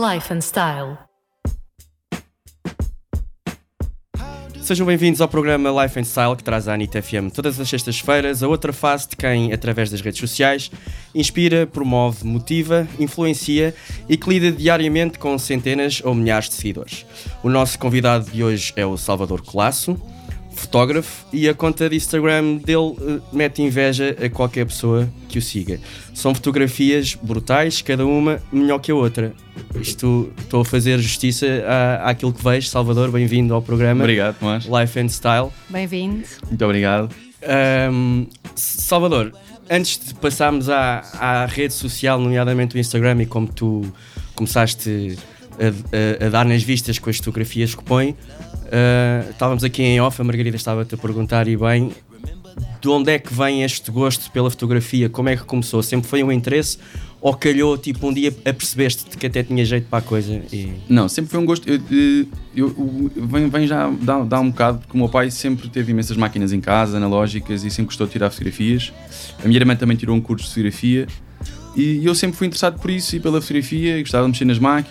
Life and Style. Sejam bem-vindos ao programa Life and Style que traz a Anitta FM todas as sextas-feiras a outra face de quem, através das redes sociais, inspira, promove, motiva, influencia e que lida diariamente com centenas ou milhares de seguidores. O nosso convidado de hoje é o Salvador Colasso, fotógrafo, e a conta de Instagram dele uh, mete inveja a qualquer pessoa que o siga. São fotografias brutais, cada uma melhor que a outra. Isto estou a fazer justiça à, àquilo que vejo. Salvador, bem-vindo ao programa. Obrigado, Tomás. Life and Style. Bem-vindo. Muito obrigado. Um, Salvador, antes de passarmos à, à rede social, nomeadamente o Instagram, e como tu começaste a, a, a dar nas vistas com as fotografias que põe, uh, estávamos aqui em off, a Margarida estava-te a perguntar, e bem, de onde é que vem este gosto pela fotografia? Como é que começou? Sempre foi um interesse? Ou calhou, tipo, um dia apercebeste-te que até tinha jeito para a coisa? E... Não, sempre foi um gosto. Eu, eu, eu, vem, vem já dá, dá um bocado, porque o meu pai sempre teve imensas máquinas em casa, analógicas, e sempre gostou de tirar fotografias. A minha irmã também tirou um curso de fotografia. E eu sempre fui interessado por isso e pela fotografia, e gostava de mexer nas máquinas.